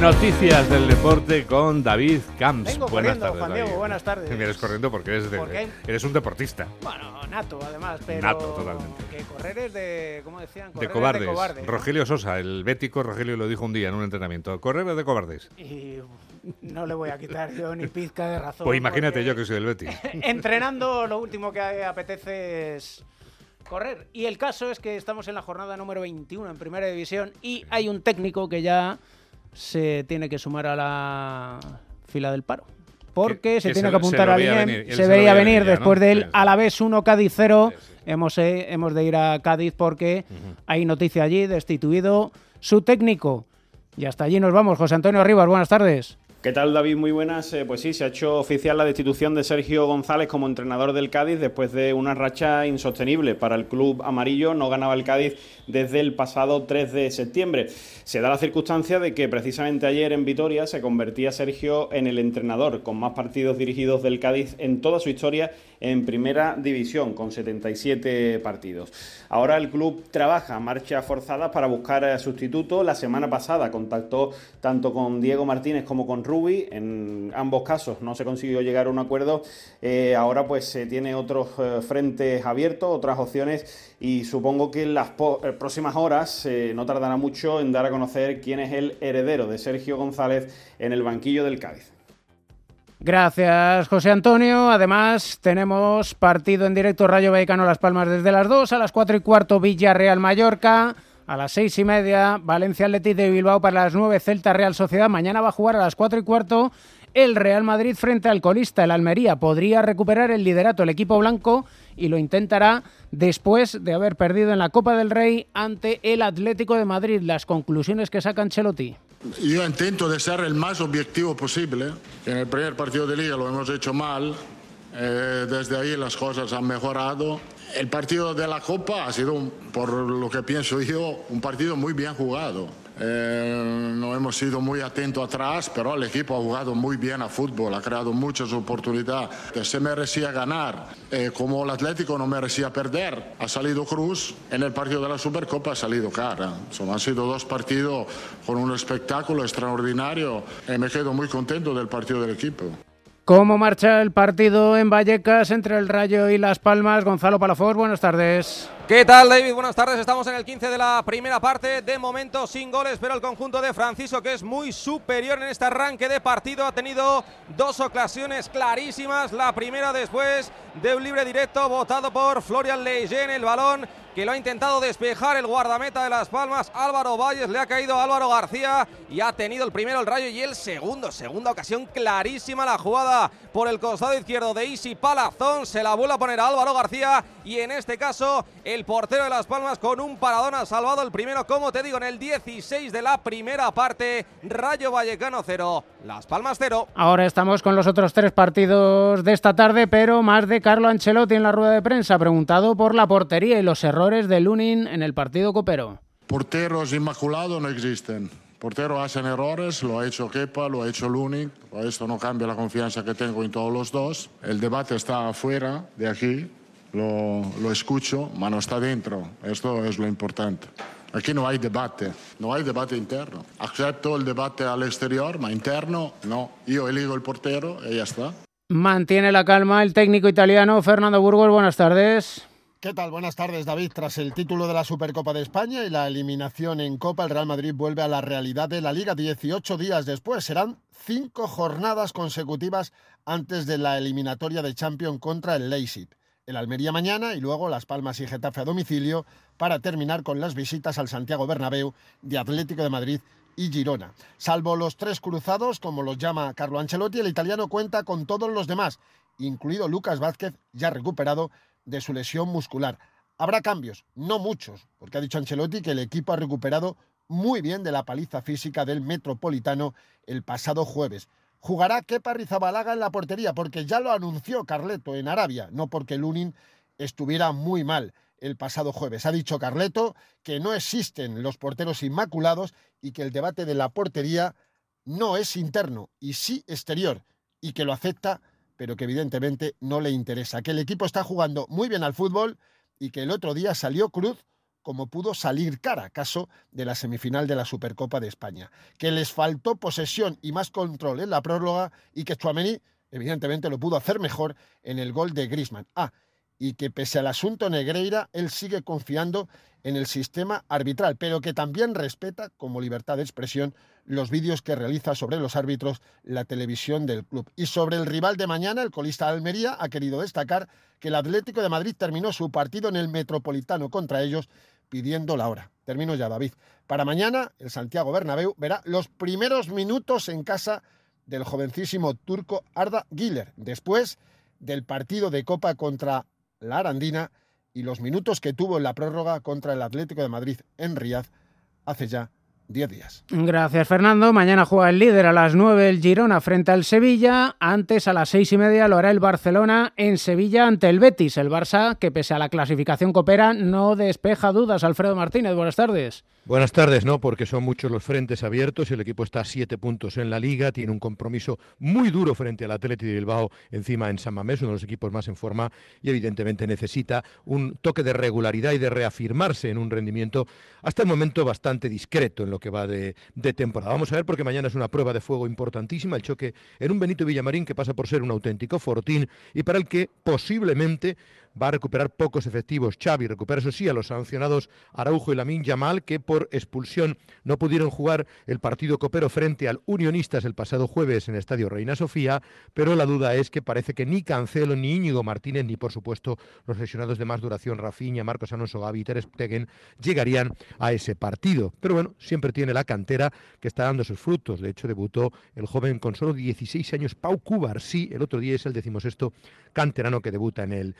Noticias del deporte con David Camps. Vengo buenas tardes, Juan Diego, David. buenas tardes. Me vienes corriendo porque eres, de- eres un deportista. Bueno, nato además, pero. Nato, totalmente. Que correr es de. ¿Cómo decían? Correr De es cobardes. de cobardes. ¿no? Rogelio Sosa, el bético Rogelio lo dijo un día en un entrenamiento. Correr es de cobardes. Y no le voy a quitar yo ni pizca de razón. Pues imagínate yo que soy del Betis. Entrenando, lo último que apetece es correr. Y el caso es que estamos en la jornada número 21 en Primera División y hay un técnico que ya se tiene que sumar a la fila del paro. Porque Que- se que tiene se que apuntar al INEM. venir, Se veía venir venir ya, después ¿no? del Sí. Alavés 1 Cádiz 0. Sí, sí. Hemos, eh, hemos de ir a Cádiz porque hay noticia allí, destituido su técnico. Y hasta allí nos vamos. José Antonio Rivas, buenas tardes. ¿Qué tal David? Muy buenas. Eh, pues sí, se ha hecho oficial la destitución de Sergio González como entrenador del Cádiz después de una racha insostenible para el club amarillo. No ganaba el Cádiz desde el pasado 3 de septiembre. Se da la circunstancia de que precisamente ayer en Vitoria se convertía Sergio en el entrenador con más partidos dirigidos del Cádiz en toda su historia en primera división, con 77 partidos. Ahora el club trabaja a marcha forzada para buscar sustituto. La semana pasada contactó tanto con Diego Martínez como con Rubi. En ambos casos no se consiguió llegar a un acuerdo. Eh, ahora pues se tiene otros eh, frentes abiertos, otras opciones y supongo que en las eh, próximas horas no tardará mucho en dar a conocer quién es el heredero de Sergio González en el banquillo del Cádiz. Gracias, José Antonio. Además, tenemos partido en directo Rayo Vallecano Las Palmas desde las 2, a las 4 y cuarto Villarreal Mallorca, a las 6 y media Valencia Athletic de Bilbao para las 9 Celta Real Sociedad. Mañana va a jugar a las 4 y cuarto el Real Madrid frente al colista, el Almería. Podría recuperar el liderato el equipo blanco y lo intentará después de haber perdido en la Copa del Rey ante el Atlético de Madrid. Las conclusiones que saca Ancelotti. Yo intento de ser el más objetivo posible. En el primer partido de liga lo hemos hecho mal. Eh, desde ahí las cosas han mejorado. El partido de la Copa ha sido, por lo que pienso yo, un partido muy bien jugado. Eh, no hemos sido muy atentos atrás, pero el equipo ha jugado muy bien a fútbol, ha creado muchas oportunidades. Se merecía ganar, eh, como el Atlético no merecía perder. Ha salido Cruz, en el partido de la Supercopa ha salido Cara. Son, han sido dos partidos con un espectáculo extraordinario. Eh, me quedo muy contento del partido del equipo. ¿Cómo marcha el partido en Vallecas entre el Rayo y Las Palmas? Gonzalo Palafox, buenas tardes. ¿Qué tal, David? Buenas tardes. Estamos en el 15 de la primera parte. De momento sin goles, pero el conjunto de Francisco, que es muy superior en este arranque de partido, ha tenido dos ocasiones clarísimas. La primera después de un libre directo votado por Florian Leyen. El balón que lo ha intentado despejar el guardameta de Las Palmas, Álvaro Valles. Le ha caído a Álvaro García y ha tenido el primero el rayo y el segundo. Segunda ocasión clarísima la jugada por el costado izquierdo de Isi Palazón. Se la vuelve a poner a Álvaro García y en este caso el portero de Las Palmas con un paradón ha salvado el primero, como te digo, en el 16 de la primera parte. Rayo Vallecano 0, Las Palmas 0. Ahora estamos con los otros tres partidos de esta tarde, pero más de Carlo Ancelotti en la rueda de prensa, preguntado por la portería y los errores de Lunin en el partido copero. Porteros inmaculados no existen. Porteros hacen errores, lo ha hecho Kepa, lo ha hecho Lunin. Esto no cambia la confianza que tengo en todos los dos. El debate está afuera de aquí, lo, lo escucho, pero no está dentro. Esto es lo importante. Aquí no hay debate, no hay debate interno. Acepto el debate al exterior, pero interno no. Yo elijo el portero y ya está. Mantiene la calma el técnico italiano Fernando Burgos. Buenas tardes. ¿Qué tal? Buenas tardes, David. Tras el título de la Supercopa de España y la eliminación en Copa, el Real Madrid vuelve a la realidad de la Liga 18 días después. Serán cinco jornadas consecutivas antes de la eliminatoria de Champions contra el Leipzig. El Almería mañana y luego Las Palmas y Getafe a domicilio para terminar con las visitas al Santiago Bernabéu de Atlético de Madrid y Girona. Salvo los tres cruzados, como los llama Carlo Ancelotti, el italiano cuenta con todos los demás, incluido Lucas Vázquez, ya recuperado de su lesión muscular. Habrá cambios, no muchos, porque ha dicho Ancelotti que el equipo ha recuperado muy bien de la paliza física del Metropolitano el pasado jueves. Jugará Kepa Rizabalaga en la portería, porque ya lo anunció Carleto en Arabia, no porque Lunin estuviera muy mal el pasado jueves. Ha dicho Carleto que no existen los porteros inmaculados y que el debate de la portería no es interno y sí exterior, y que lo acepta, pero que evidentemente no le interesa. Que el equipo está jugando muy bien al fútbol y que el otro día salió Cruz como pudo salir cara, caso de la semifinal de la Supercopa de España. Que les faltó posesión y más control en la prórroga y que Chouameni evidentemente lo pudo hacer mejor en el gol de Griezmann. Ah, y que pese al asunto Negreira, él sigue confiando en el sistema arbitral, pero que también respeta como libertad de expresión los vídeos que realiza sobre los árbitros la televisión del club. Y sobre el rival de mañana, el colista Almería ha querido destacar que el Atlético de Madrid terminó su partido en el Metropolitano contra ellos pidiendo la hora. Termino ya, David. Para mañana, el Santiago Bernabéu verá los primeros minutos en casa del jovencísimo turco Arda Güler, después del partido de Copa contra la Arandina y los minutos que tuvo en la prórroga contra el Atlético de Madrid en Riad hace ya 10 días. Gracias, Fernando. Mañana juega el líder a las 9 el Girona frente al Sevilla. Antes, a las seis y media, lo hará el Barcelona en Sevilla ante el Betis. El Barça, que pese a la clasificación coopera, no despeja dudas. Alfredo Martínez, buenas tardes. Buenas tardes, ¿no? Porque son muchos los frentes abiertos. El equipo está a siete puntos en la liga. Tiene un compromiso muy duro frente al Atleti de Bilbao, encima en San Mamés, uno de los equipos más en forma. Y evidentemente necesita un toque de regularidad y de reafirmarse en un rendimiento hasta el momento bastante discreto en lo que va de, de temporada. Vamos a ver, porque mañana es una prueba de fuego importantísima. El choque en un Benito Villamarín que pasa por ser un auténtico fortín y para el que posiblemente va a recuperar pocos efectivos. Xavi recupera, eso sí, a los sancionados Araujo y Lamin Yamal, que por expulsión no pudieron jugar el partido copero frente al Unionistas el pasado jueves en el Estadio Reina Sofía, pero la duda es que parece que ni Cancelo, ni Íñigo Martínez, ni por supuesto los lesionados de más duración, Rafinha, Marcos Alonso, Gavi y Ter Stegen, llegarían a ese partido. Pero bueno, siempre tiene la cantera que está dando sus frutos. De hecho, debutó el joven con solo 16 años, Pau sí, el otro día es el decimosexto canterano que debuta en el,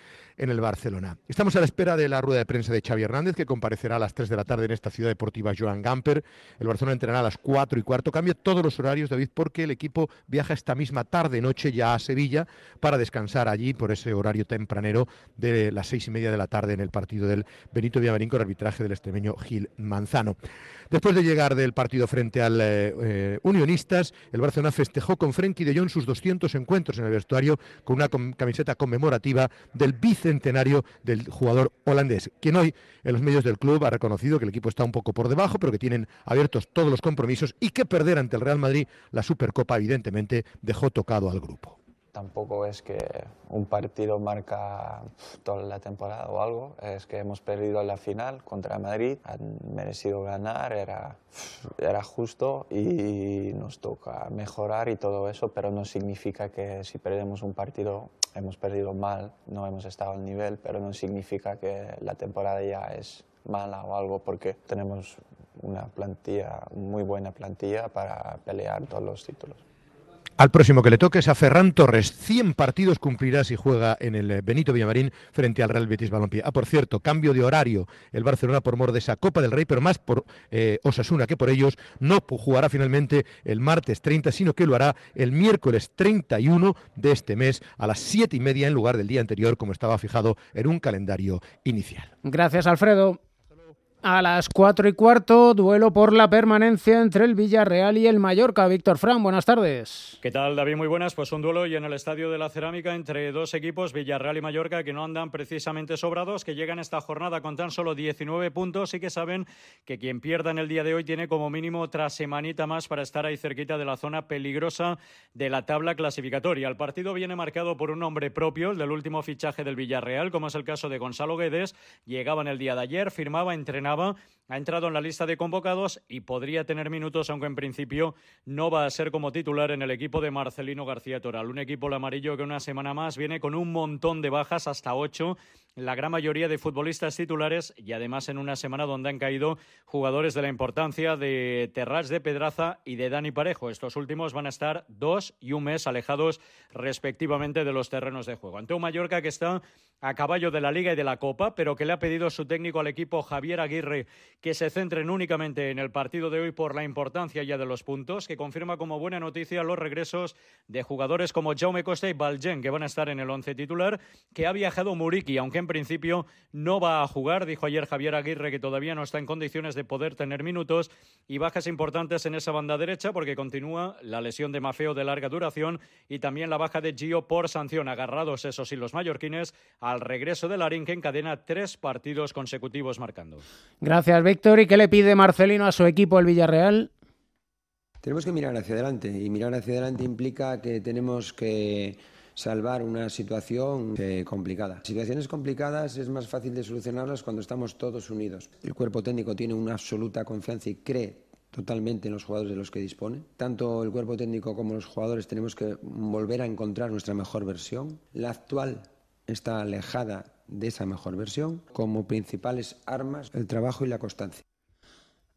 el Barcelona. Estamos a la espera de la rueda de prensa de Xavi Hernández, que comparecerá a las 3 de la tarde en esta ciudad deportiva Joan Gamper. El Barcelona entrenará a las 4 y cuarto. Cambia todos los horarios, David, porque el equipo viaja esta misma tarde-noche ya a Sevilla para descansar allí por ese horario tempranero de las seis y media de la tarde en el partido del Benito Villamarín con arbitraje del extremeño Gil Manzano. Después de llegar del partido frente al eh, eh, Unionistas, el Barcelona festejó con Frenkie de Jong sus 200 encuentros en el vestuario con una camiseta conmemorativa del bicentenario del jugador holandés, quien hoy en los medios del club ha reconocido que el equipo está un poco por debajo, pero que tienen abiertos todos los compromisos y que perder ante el Real Madrid la Supercopa evidentemente dejó tocado al grupo tampoco es que un partido marca toda la temporada o algo, es que hemos perdido la final contra Madrid, han merecido ganar, era, era justo y nos toca mejorar y todo eso, pero no significa que si perdemos un partido hemos perdido mal, no hemos estado al nivel, pero no significa que la temporada ya es mala o algo porque tenemos una plantilla, muy buena plantilla para pelear todos los títulos. Al próximo que le toque es a Ferran Torres. 100 partidos cumplirá si juega en el eh, Benito Villamarín frente al Real Betis Balompié. Ah, por cierto, cambio de horario. El Barcelona por mor de esa Copa del Rey, pero más por eh, Osasuna que por ellos, no jugará finalmente el martes 30, sino que lo hará el miércoles 31 de este mes a las 7 y media en lugar del día anterior, como estaba fijado en un calendario inicial. Gracias, Alfredo. A las cuatro y cuarto, duelo por la permanencia entre el Villarreal y el Mallorca. Víctor Fran, buenas tardes. ¿Qué tal, David? Muy buenas. Pues un duelo y en el Estadio de la Cerámica entre dos equipos, Villarreal y Mallorca, que no andan precisamente sobrados, que llegan esta jornada con tan solo 19 puntos y que saben que quien pierda en el día de hoy tiene como mínimo otra semanita más para estar ahí cerquita de la zona peligrosa de la tabla clasificatoria. El partido viene marcado por un nombre propio, el del último fichaje del Villarreal, como es el caso de Gonzalo Guedes. Llegaba en el día de ayer, firmaba, entrenaba ha entrado en la lista de convocados y podría tener minutos, aunque en principio no va a ser como titular en el equipo de Marcelino García Toral. Un equipo el amarillo que una semana más viene con un montón de bajas, hasta ocho, la gran mayoría de futbolistas titulares y además en una semana donde han caído jugadores de la importancia de Terrats de Pedraza y de Dani Parejo. Estos últimos van a estar dos y un mes alejados respectivamente de los terrenos de juego. Ante un Mallorca que está a caballo de la Liga y de la Copa, pero que le ha pedido su técnico al equipo Javier Aguirre que se centren únicamente en el partido de hoy por la importancia ya de los puntos, que confirma como buena noticia los regresos de jugadores como Jaume Costa y Baljen, que van a estar en el once titular, que ha viajado Muriki, aunque en principio no va a jugar, dijo ayer Javier Aguirre que todavía no está en condiciones de poder tener minutos y bajas importantes en esa banda derecha porque continúa la lesión de Mafeo de larga duración y también la baja de Gio por sanción, agarrados eso sí los mallorquines al regreso de Larín que encadena tres partidos consecutivos marcando. Gracias, Víctor. ¿Y qué le pide Marcelino a su equipo, el Villarreal? Tenemos que mirar hacia adelante y mirar hacia adelante implica que tenemos que salvar una situación eh, complicada. Situaciones complicadas es más fácil de solucionarlas cuando estamos todos unidos. El cuerpo técnico tiene una absoluta confianza y cree totalmente en los jugadores de los que dispone. Tanto el cuerpo técnico como los jugadores tenemos que volver a encontrar nuestra mejor versión. La actual está alejada de esa mejor versión como principales armas el trabajo y la constancia.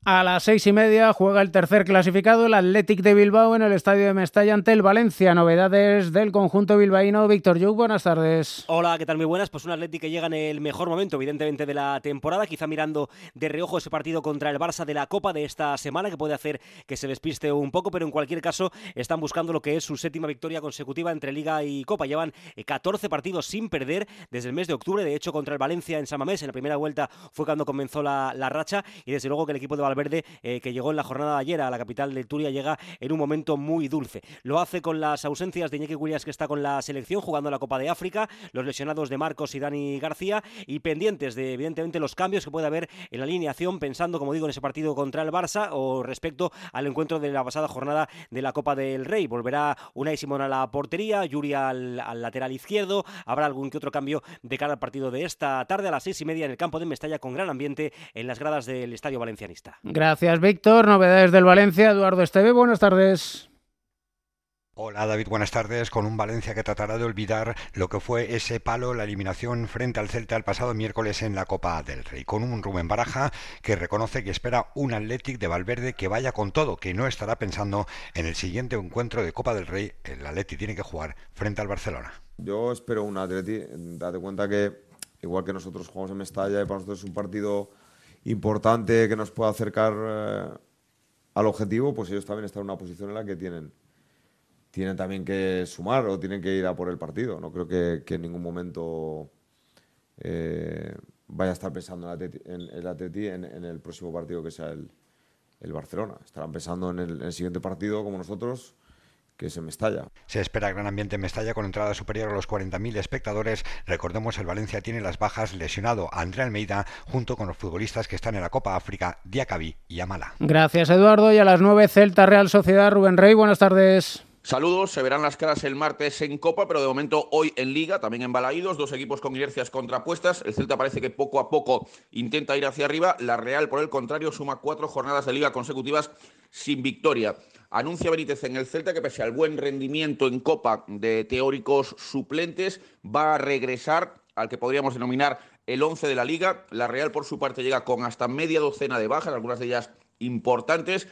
A las seis y media juega el tercer clasificado, el Athletic de Bilbao, en el estadio de Mestalla ante el Valencia. Novedades del conjunto bilbaíno. Víctor Yuk, buenas tardes. Hola, ¿qué tal? Muy buenas. Pues un Athletic que llega en el mejor momento, evidentemente, de la temporada. Quizá mirando de reojo ese partido contra el Barça de la Copa de esta semana, que puede hacer que se despiste un poco, pero en cualquier caso están buscando lo que es su séptima victoria consecutiva entre Liga y Copa. Llevan 14 eh, partidos sin perder desde el mes de octubre. De hecho, contra el Valencia en San Mamés, en la primera vuelta fue cuando comenzó la, la racha. Y desde luego que el equipo de Valverde, eh, que llegó en la jornada de ayer a la capital de Turia, llega en un momento muy dulce. Lo hace con las ausencias de Iñaki Williams, que está con la selección jugando la Copa de África, los lesionados de Marcos y Dani García, y pendientes de, evidentemente, los cambios que puede haber en la alineación, pensando, como digo, en ese partido contra el Barça o respecto al encuentro de la pasada jornada de la Copa del Rey. Volverá Unai Simón a la portería, Yuri al, al lateral izquierdo, habrá algún que otro cambio de cara al partido de esta tarde a las seis y media en el campo de Mestalla con gran ambiente en las gradas del Estadio Valencianista. Gracias, Víctor. Novedades del Valencia, Eduardo Esteve, buenas tardes. Hola David, buenas tardes. Con un Valencia que tratará de olvidar lo que fue ese palo, la eliminación frente al Celta el pasado miércoles en la Copa del Rey. Con un Rubén Baraja que reconoce que espera un Athletic de Valverde que vaya con todo, que no estará pensando en el siguiente encuentro de Copa del Rey. El Athletic tiene que jugar frente al Barcelona. Yo espero un Athletic. Date cuenta que, igual que nosotros jugamos en Mestalla, y para nosotros es un partido importante que nos pueda acercar eh, al objetivo, pues ellos también están en una posición en la que tienen, tienen también que sumar o tienen que ir a por el partido. No creo que, en ningún momento eh, vaya a estar pensando en el Atleti en, el próximo partido que sea el, Barcelona. Estarán pensando en el siguiente partido como nosotros que se Mestalla. Se espera gran ambiente en Mestalla con entrada superior a los 40.000 espectadores. Recordemos, el Valencia tiene las bajas lesionado a André Almeida junto con los futbolistas que están en la Copa África, Diacabí y Amala. Gracias, Eduardo. Y a las 9, Celta Real Sociedad, Rubén Rey, buenas tardes. Saludos, se verán las caras el martes en Copa, pero de momento hoy en Liga, también en Balaídos, dos equipos con inercias contrapuestas. El Celta parece que poco a poco intenta ir hacia arriba. La Real, por el contrario, suma cuatro jornadas de Liga consecutivas sin victoria. Anuncia Benítez en el Celta que pese al buen rendimiento en Copa de teóricos suplentes, va a regresar al que podríamos denominar el 11 de la liga. La Real, por su parte, llega con hasta media docena de bajas, algunas de ellas importantes.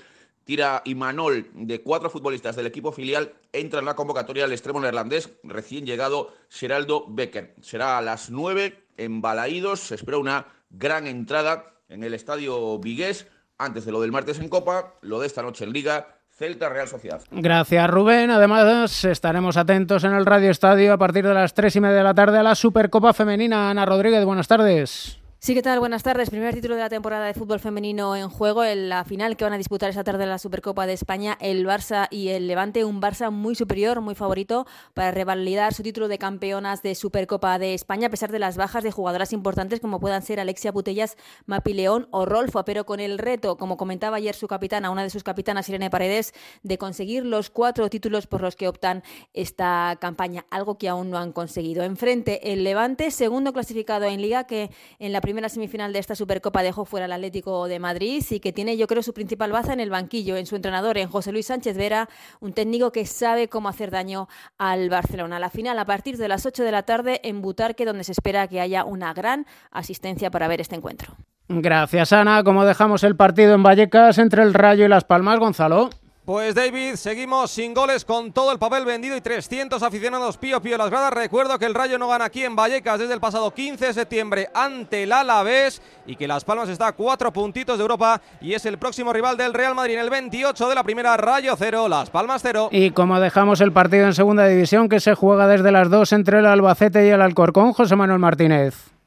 Tira Imanol de cuatro futbolistas del equipo filial, entra en la convocatoria al extremo neerlandés, recién llegado Geraldo Becker. Será a las nueve en Balaídos, se espera una gran entrada en el estadio Vigués, antes de lo del martes en Copa, lo de esta noche en Liga, Celta Real Sociedad. Gracias, Rubén. Además, estaremos atentos en el Radio Estadio a partir de las tres y media de la tarde a la Supercopa Femenina. Ana Rodríguez, buenas tardes. Sí, ¿qué tal? Buenas tardes. Primer título de la temporada de fútbol femenino en juego, en la final que van a disputar esta tarde la Supercopa de España, el Barça y el Levante. Un Barça muy superior, muy favorito para revalidar su título de campeonas de Supercopa de España, a pesar de las bajas de jugadoras importantes como puedan ser Alexia Putellas, Mapi León o Rolfo, pero con el reto, como comentaba ayer su capitana, una de sus capitanas, Irene Paredes, de conseguir los cuatro títulos por los que optan esta campaña, algo que aún no han conseguido. Enfrente, el Levante, segundo clasificado en Liga, que en la primera semifinal de esta Supercopa dejó fuera al Atlético de Madrid y que tiene, yo creo, su principal baza en el banquillo, en su entrenador, en José Luis Sánchez Vera, un técnico que sabe cómo hacer daño al Barcelona. La final a partir de las 8 de la tarde en Butarque, donde se espera que haya una gran asistencia para ver este encuentro. Gracias, Ana. Como dejamos el partido en Vallecas entre el Rayo y Las Palmas, Gonzalo. Pues David, seguimos sin goles con todo el papel vendido y 300 aficionados pío pío las gradas. Recuerdo que el Rayo no gana aquí en Vallecas desde el pasado 15 de septiembre ante el Alavés y que Las Palmas está a cuatro puntitos de Europa y es el próximo rival del Real Madrid en el 28 de la primera Rayo cero, Las Palmas cero. Y como dejamos el partido en segunda división que se juega desde las dos entre el Albacete y el Alcorcón, José Manuel Martínez.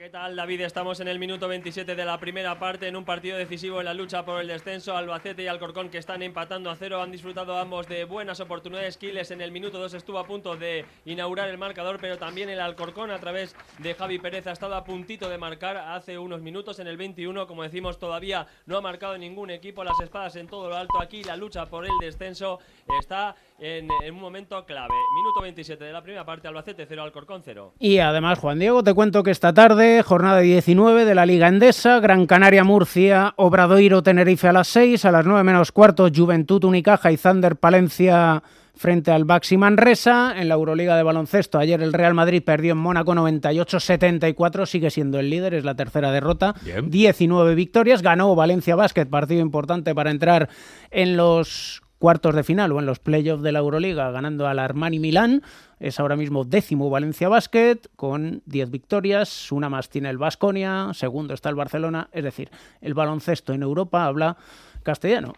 ¿Qué tal David? Estamos en el minuto 27 de la primera parte en un partido decisivo en la lucha por el descenso. Albacete y Alcorcón que están empatando a cero han disfrutado ambos de buenas oportunidades. Quiles en el minuto 2 estuvo a punto de inaugurar el marcador, pero también el Alcorcón a través de Javi Pérez ha estado a puntito de marcar hace unos minutos en el 21. Como decimos, todavía no ha marcado ningún equipo. Las espadas en todo lo alto. Aquí la lucha por el descenso está en, un momento clave. Minuto 27 de la primera parte, Albacete 0, Alcorcón 0. Y además, Juan Diego, te cuento que esta tarde, jornada 19 de la Liga Endesa, Gran Canaria Murcia, Obradoiro Tenerife a las 6, a las 9 menos cuarto, Juventud Unicaja y Zander Palencia frente al Baxi Manresa. En la Euroliga de baloncesto, ayer el Real Madrid perdió en Mónaco 98-74, sigue siendo el líder, es la tercera derrota. 19 victorias, ganó Valencia Basket, partido importante para entrar en los cuartos de final o en los playoffs de la Euroliga, ganando al Armani Milán. Es ahora mismo décimo Valencia Basket con 10 victorias, una más tiene el Vasconia, segundo está el Barcelona, es decir, el baloncesto en Europa habla castellano.